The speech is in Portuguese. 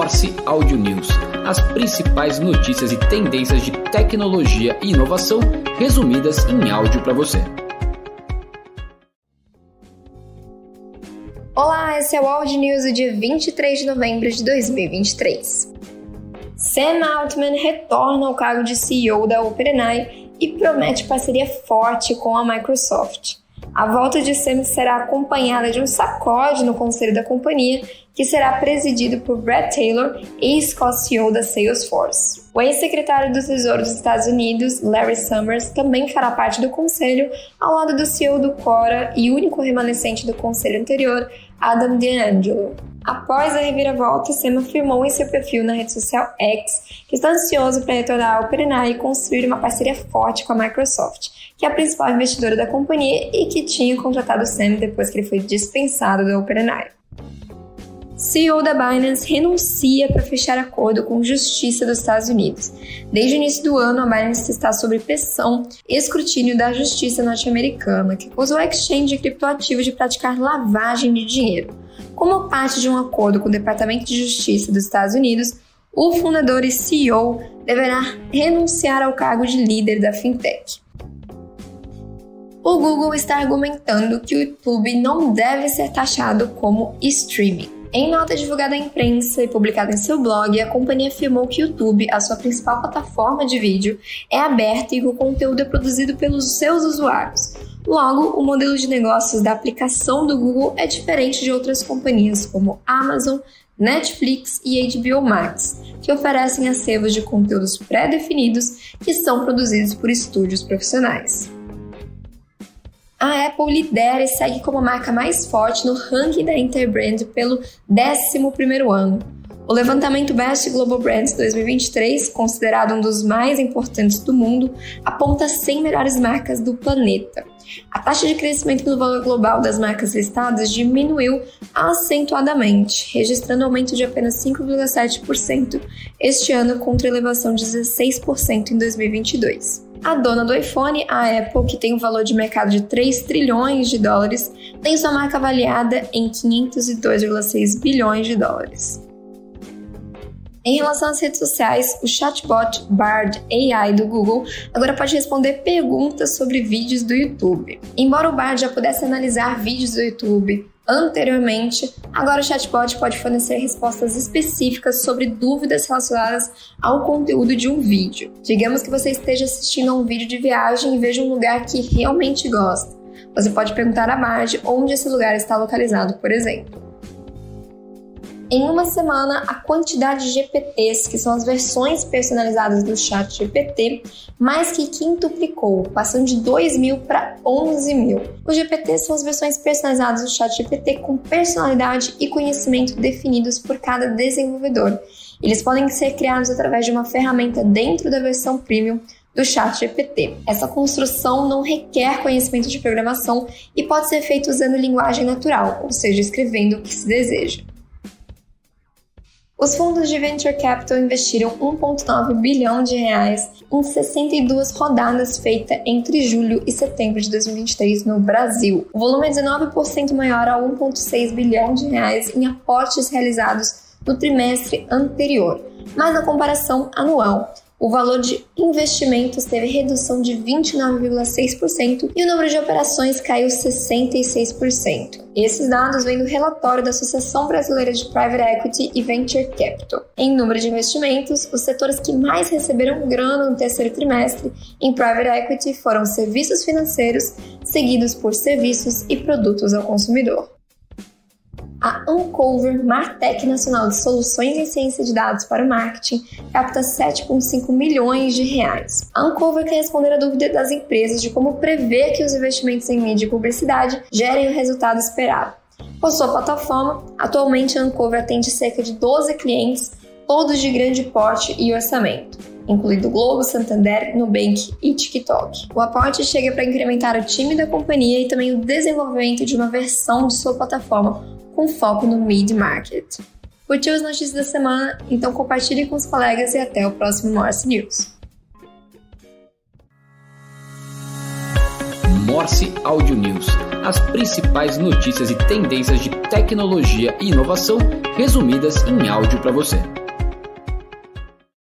Morse Audio News, as principais notícias e tendências de tecnologia e inovação resumidas em áudio para você. Olá, esse é o World News do dia 23 de novembro de 2023. Sam Altman retorna ao cargo de CEO da OpenAI e promete parceria forte com a Microsoft. A volta de Sam será acompanhada de um sacode no conselho da companhia, que será presidido por Brad Taylor, ex-co-CEO da Salesforce. O ex-secretário do Tesouro dos Estados Unidos, Larry Summers, também fará parte do conselho, ao lado do CEO do Quora e único remanescente do conselho anterior, Adam D'Angelo. Após a reviravolta, Sam afirmou em seu perfil na rede social X que está ansioso para retornar ao OpenAI e construir uma parceria forte com a Microsoft, que é a principal investidora da companhia e que tinha contratado Sam depois que ele foi dispensado do OpenAI. CEO da Binance renuncia para fechar acordo com Justiça dos Estados Unidos. Desde o início do ano, a Binance está sob pressão e escrutínio da Justiça norte-americana, que acusou a exchange de criptoativos de praticar lavagem de dinheiro. Como parte de um acordo com o Departamento de Justiça dos Estados Unidos, o fundador e CEO deverá renunciar ao cargo de líder da fintech. O Google está argumentando que o YouTube não deve ser taxado como streaming. Em nota divulgada à imprensa e publicada em seu blog, a companhia afirmou que o YouTube, a sua principal plataforma de vídeo, é aberta e o conteúdo é produzido pelos seus usuários. Logo, o modelo de negócios da aplicação do Google é diferente de outras companhias como Amazon, Netflix e HBO Max, que oferecem acervos de conteúdos pré-definidos que são produzidos por estúdios profissionais a Apple lidera e segue como a marca mais forte no ranking da Interbrand pelo 11º ano. O levantamento Best Global Brands 2023, considerado um dos mais importantes do mundo, aponta 100 melhores marcas do planeta. A taxa de crescimento do valor global das marcas listadas diminuiu acentuadamente, registrando aumento de apenas 5,7% este ano contra elevação de 16% em 2022. A dona do iPhone, a Apple, que tem um valor de mercado de 3 trilhões de dólares, tem sua marca avaliada em 502,6 bilhões de dólares. Em relação às redes sociais, o chatbot Bard AI do Google agora pode responder perguntas sobre vídeos do YouTube. Embora o Bard já pudesse analisar vídeos do YouTube, anteriormente, agora o chatbot pode fornecer respostas específicas sobre dúvidas relacionadas ao conteúdo de um vídeo. Digamos que você esteja assistindo a um vídeo de viagem e veja um lugar que realmente gosta. Você pode perguntar a Bard onde esse lugar está localizado, por exemplo. Em uma semana, a quantidade de GPTs, que são as versões personalizadas do chat GPT, mais que quintuplicou, passando de 2 mil para 11 mil. Os GPTs são as versões personalizadas do chat GPT com personalidade e conhecimento definidos por cada desenvolvedor. Eles podem ser criados através de uma ferramenta dentro da versão premium do chat GPT. Essa construção não requer conhecimento de programação e pode ser feita usando linguagem natural, ou seja, escrevendo o que se deseja. Os fundos de venture capital investiram 1,9 bilhão de reais em 62 rodadas feitas entre julho e setembro de 2023 no Brasil. O volume é 19% maior a 1,6 bilhão de reais em aportes realizados no trimestre anterior, mas na comparação anual, o valor de investimentos teve redução de 29,6% e o número de operações caiu 66%. Esses dados vêm do relatório da Associação Brasileira de Private Equity e Venture Capital. Em número de investimentos, os setores que mais receberam grana no terceiro trimestre em Private Equity foram serviços financeiros, seguidos por serviços e produtos ao consumidor a Uncover Martech Nacional de Soluções em Ciência de Dados para o Marketing capta 7,5 milhões de reais. A Uncover quer responder a dúvida das empresas de como prever que os investimentos em mídia e publicidade gerem o resultado esperado. Por sua plataforma, atualmente a Uncover atende cerca de 12 clientes, todos de grande porte e orçamento incluindo Globo, Santander, Nubank e TikTok. O aporte chega para incrementar o time da companhia e também o desenvolvimento de uma versão de sua plataforma com foco no mid-market. Curtiu as notícias da semana? Então compartilhe com os colegas e até o próximo Morse News. Morse Audio News, as principais notícias e tendências de tecnologia e inovação resumidas em áudio para você.